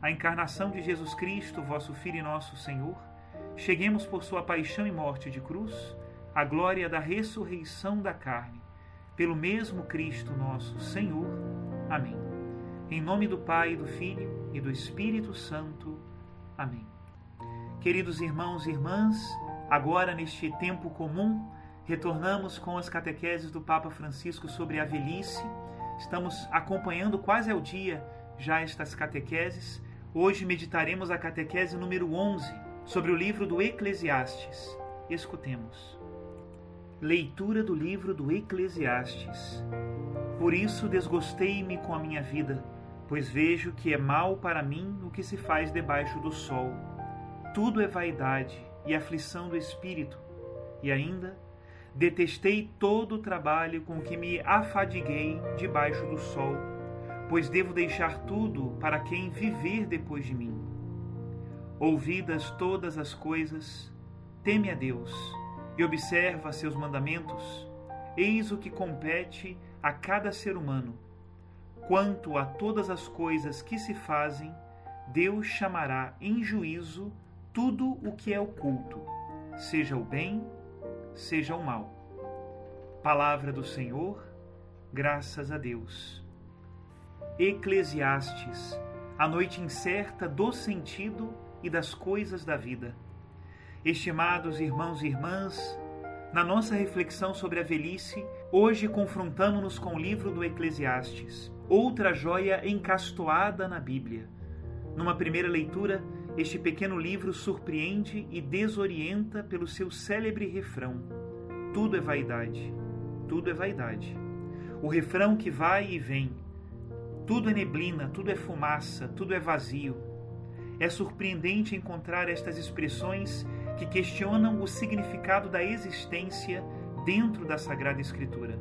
a encarnação de Jesus Cristo, vosso Filho e nosso Senhor, cheguemos por sua paixão e morte de cruz à glória da ressurreição da carne, pelo mesmo Cristo nosso Senhor. Amém. Em nome do Pai, do Filho e do Espírito Santo. Amém. Queridos irmãos e irmãs, agora neste tempo comum, retornamos com as catequeses do Papa Francisco sobre a velhice. Estamos acompanhando quase ao dia já estas catequeses Hoje meditaremos a catequese número 11 sobre o livro do Eclesiastes. Escutemos. Leitura do livro do Eclesiastes. Por isso desgostei-me com a minha vida, pois vejo que é mal para mim o que se faz debaixo do sol. Tudo é vaidade e aflição do espírito, e ainda detestei todo o trabalho com que me afadiguei debaixo do sol pois devo deixar tudo para quem viver depois de mim. Ouvidas todas as coisas, teme a Deus e observa seus mandamentos, eis o que compete a cada ser humano. Quanto a todas as coisas que se fazem, Deus chamará em juízo tudo o que é oculto, seja o bem, seja o mal. Palavra do Senhor, graças a Deus. Eclesiastes, a noite incerta do sentido e das coisas da vida. Estimados irmãos e irmãs, na nossa reflexão sobre a velhice, hoje confrontamos-nos com o livro do Eclesiastes, outra joia encastoada na Bíblia. Numa primeira leitura, este pequeno livro surpreende e desorienta pelo seu célebre refrão: Tudo é vaidade, tudo é vaidade. O refrão que vai e vem, tudo é neblina, tudo é fumaça, tudo é vazio. É surpreendente encontrar estas expressões que questionam o significado da existência dentro da Sagrada Escritura.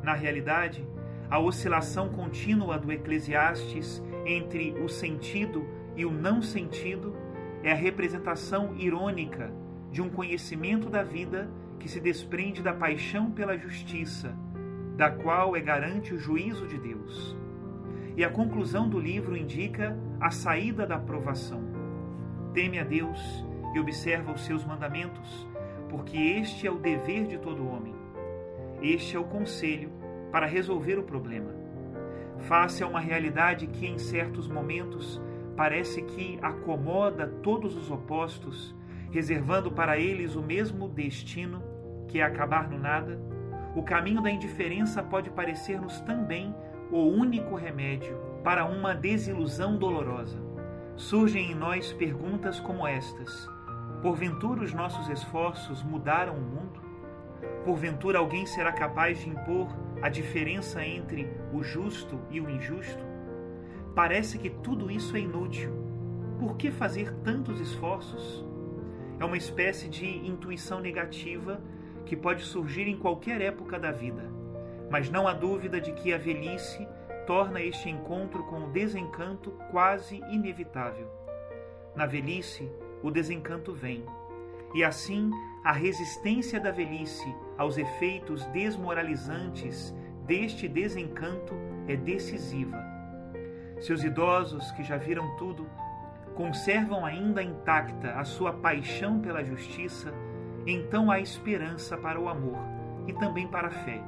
Na realidade, a oscilação contínua do Eclesiastes entre o sentido e o não sentido é a representação irônica de um conhecimento da vida que se desprende da paixão pela justiça, da qual é garante o juízo de Deus e a conclusão do livro indica a saída da provação. Teme a Deus e observa os seus mandamentos, porque este é o dever de todo homem. Este é o conselho para resolver o problema. Face a uma realidade que em certos momentos parece que acomoda todos os opostos, reservando para eles o mesmo destino, que é acabar no nada, o caminho da indiferença pode parecer-nos também o único remédio para uma desilusão dolorosa. Surgem em nós perguntas como estas: Porventura os nossos esforços mudaram o mundo? Porventura alguém será capaz de impor a diferença entre o justo e o injusto? Parece que tudo isso é inútil. Por que fazer tantos esforços? É uma espécie de intuição negativa que pode surgir em qualquer época da vida mas não há dúvida de que a velhice torna este encontro com o desencanto quase inevitável. Na velhice, o desencanto vem. e assim a resistência da velhice aos efeitos desmoralizantes deste desencanto é decisiva. Seus idosos, que já viram tudo, conservam ainda intacta a sua paixão pela justiça, então há esperança para o amor e também para a fé.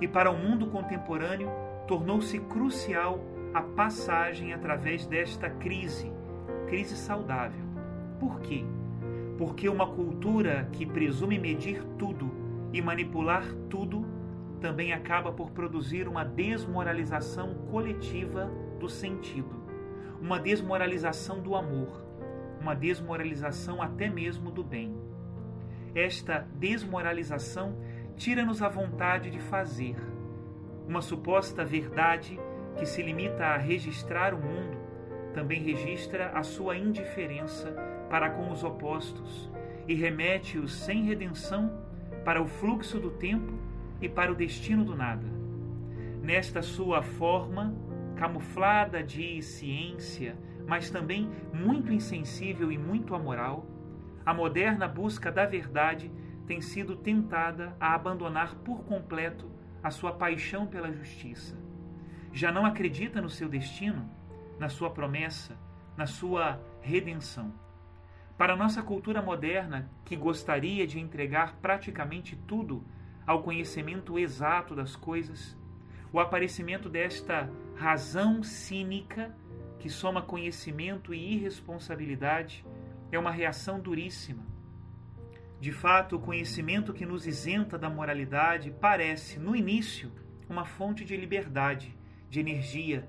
E para o mundo contemporâneo, tornou-se crucial a passagem através desta crise, crise saudável. Por quê? Porque uma cultura que presume medir tudo e manipular tudo também acaba por produzir uma desmoralização coletiva do sentido, uma desmoralização do amor, uma desmoralização até mesmo do bem. Esta desmoralização tira-nos a vontade de fazer. Uma suposta verdade que se limita a registrar o mundo também registra a sua indiferença para com os opostos e remete-os sem redenção para o fluxo do tempo e para o destino do nada. Nesta sua forma, camuflada de ciência, mas também muito insensível e muito amoral, a moderna busca da verdade tem sido tentada a abandonar por completo a sua paixão pela justiça. Já não acredita no seu destino, na sua promessa, na sua redenção. Para nossa cultura moderna, que gostaria de entregar praticamente tudo ao conhecimento exato das coisas, o aparecimento desta razão cínica que soma conhecimento e irresponsabilidade é uma reação duríssima. De fato, o conhecimento que nos isenta da moralidade parece, no início, uma fonte de liberdade, de energia,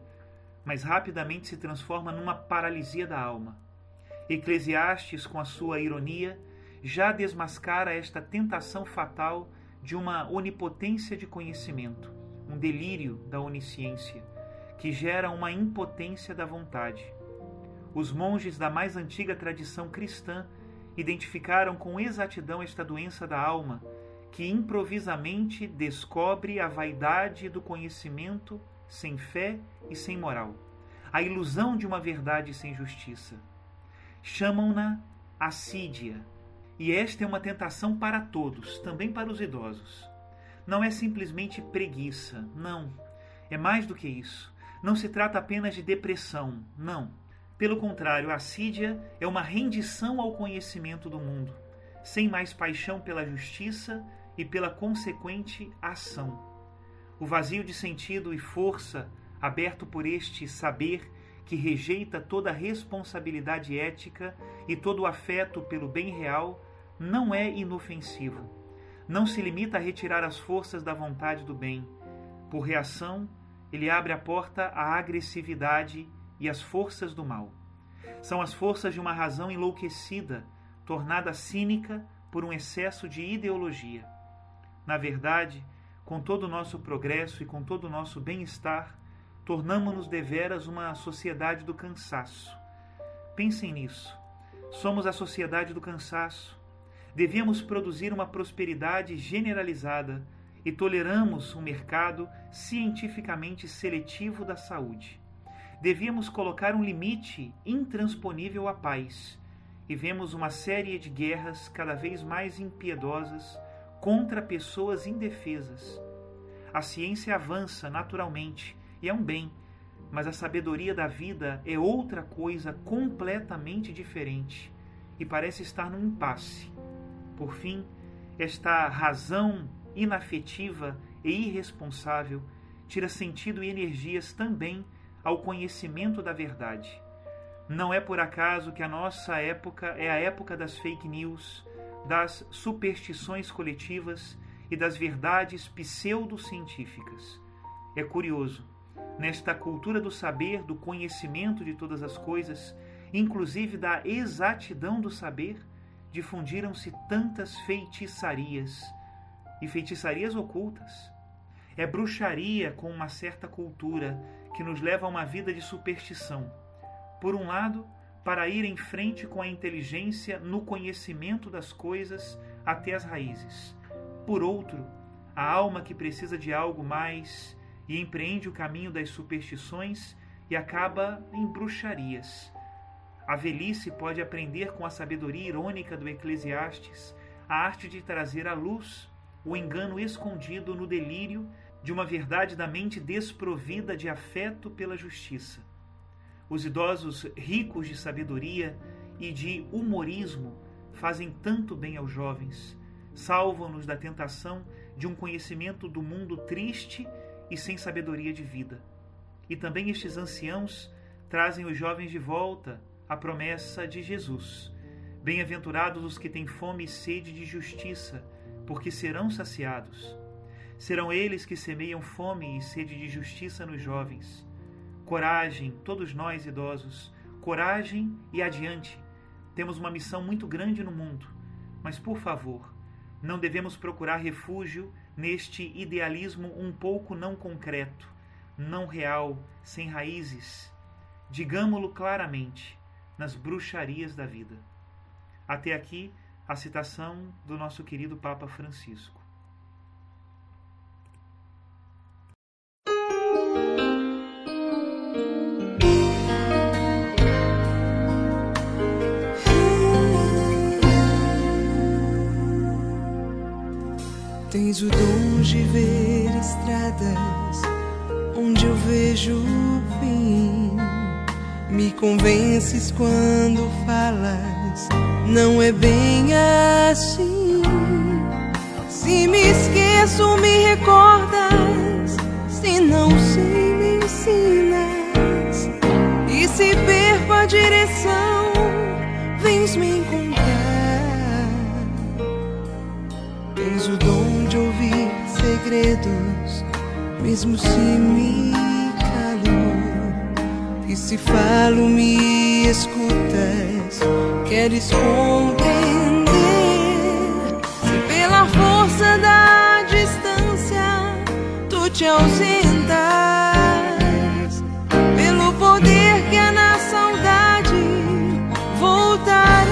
mas rapidamente se transforma numa paralisia da alma. Eclesiastes, com a sua ironia, já desmascara esta tentação fatal de uma onipotência de conhecimento, um delírio da onisciência, que gera uma impotência da vontade. Os monges da mais antiga tradição cristã identificaram com exatidão esta doença da alma, que improvisamente descobre a vaidade do conhecimento sem fé e sem moral, a ilusão de uma verdade sem justiça. Chamam-na assídia, e esta é uma tentação para todos, também para os idosos. Não é simplesmente preguiça, não. É mais do que isso. Não se trata apenas de depressão, não. Pelo contrário, a assídia é uma rendição ao conhecimento do mundo, sem mais paixão pela justiça e pela consequente ação. O vazio de sentido e força aberto por este saber que rejeita toda responsabilidade ética e todo afeto pelo bem real não é inofensivo. Não se limita a retirar as forças da vontade do bem. Por reação, ele abre a porta à agressividade e às forças do mal. São as forças de uma razão enlouquecida, tornada cínica por um excesso de ideologia. Na verdade, com todo o nosso progresso e com todo o nosso bem-estar, tornamos-nos deveras uma sociedade do cansaço. Pensem nisso. Somos a sociedade do cansaço. Devíamos produzir uma prosperidade generalizada e toleramos um mercado cientificamente seletivo da saúde. Devíamos colocar um limite intransponível à paz e vemos uma série de guerras cada vez mais impiedosas contra pessoas indefesas. A ciência avança naturalmente e é um bem, mas a sabedoria da vida é outra coisa completamente diferente e parece estar num impasse. Por fim, esta razão inafetiva e irresponsável tira sentido e energias também ao conhecimento da verdade. Não é por acaso que a nossa época é a época das fake news, das superstições coletivas e das verdades pseudocientíficas. É curioso, nesta cultura do saber, do conhecimento de todas as coisas, inclusive da exatidão do saber, difundiram-se tantas feitiçarias e feitiçarias ocultas. É bruxaria com uma certa cultura que nos leva a uma vida de superstição. Por um lado, para ir em frente com a inteligência no conhecimento das coisas até as raízes. Por outro, a alma que precisa de algo mais e empreende o caminho das superstições e acaba em bruxarias A velhice pode aprender com a sabedoria irônica do Eclesiastes a arte de trazer à luz o engano escondido no delírio de uma verdade da mente desprovida de afeto pela justiça. Os idosos ricos de sabedoria e de humorismo fazem tanto bem aos jovens, salvam-nos da tentação de um conhecimento do mundo triste e sem sabedoria de vida. E também estes anciãos trazem os jovens de volta à promessa de Jesus. Bem-aventurados os que têm fome e sede de justiça, porque serão saciados. Serão eles que semeiam fome e sede de justiça nos jovens. Coragem, todos nós idosos, coragem e adiante. Temos uma missão muito grande no mundo, mas por favor, não devemos procurar refúgio neste idealismo um pouco não concreto, não real, sem raízes. Digamo-lo claramente, nas bruxarias da vida. Até aqui a citação do nosso querido Papa Francisco. Tens o dom de ver estradas onde eu vejo o fim. Me convences quando falas, não é bem assim. Se me esqueço, me recordas. Se não sei, me ensinas. E se perco a direção, vens me segredos, mesmo se me calo. E se falo, me escutas, queres compreender. Se pela força da distância tu te ausentas, pelo poder que há na saudade voltarás.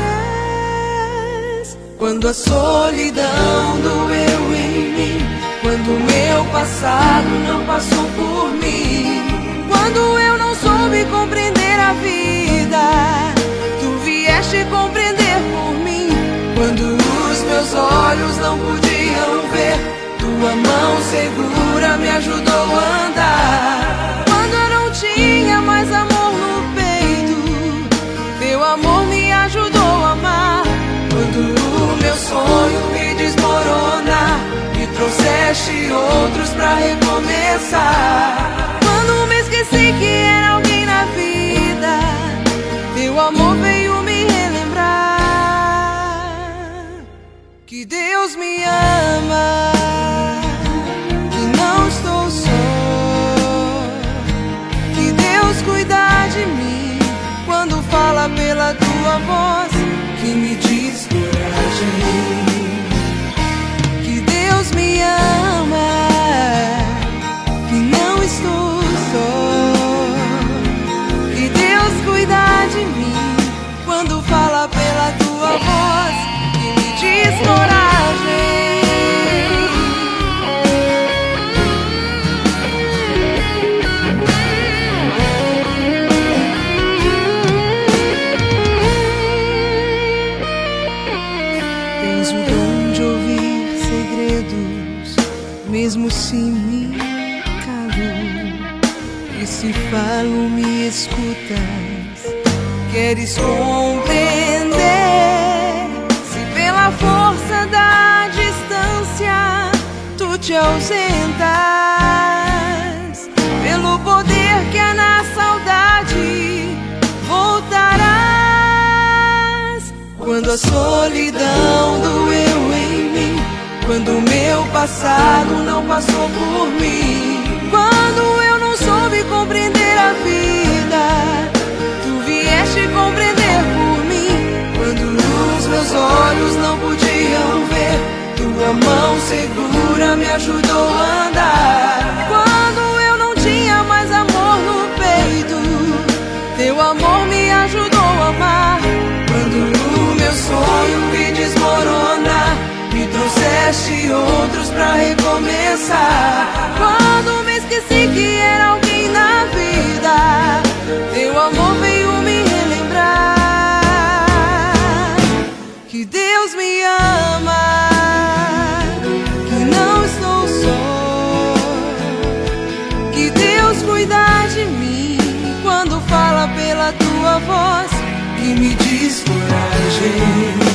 Quando a solidão doeu em mim, quando meu passado não passou por mim, quando eu não soube compreender a vida, tu vieste compreender por mim. Quando os meus olhos não podiam ver, tua mão segura me ajudou a andar. Trouxeste outros pra recomeçar. Quando me esqueci que era alguém na vida, teu amor veio me relembrar que Deus me ama, que não estou só, que Deus cuida de mim quando fala pela tua voz, que me diz coragem, mesmo se me calo. E se falo, me escutas. Queres compreender? Se pela força da distância tu te ausentas, pelo poder que há na saudade voltarás. Quando a solidão doeu em mim, quando o meu passado não passou por mim, quando eu não soube compreender a vida, tu vieste compreender por mim. Quando os meus olhos não podiam ver, tua mão segura me ajudou a andar. de outros pra recomeçar. Quando me esqueci que era alguém na vida, teu amor veio me relembrar que Deus me ama. que não estou só, que Deus cuida de mim quando fala pela tua voz e me diz coragem.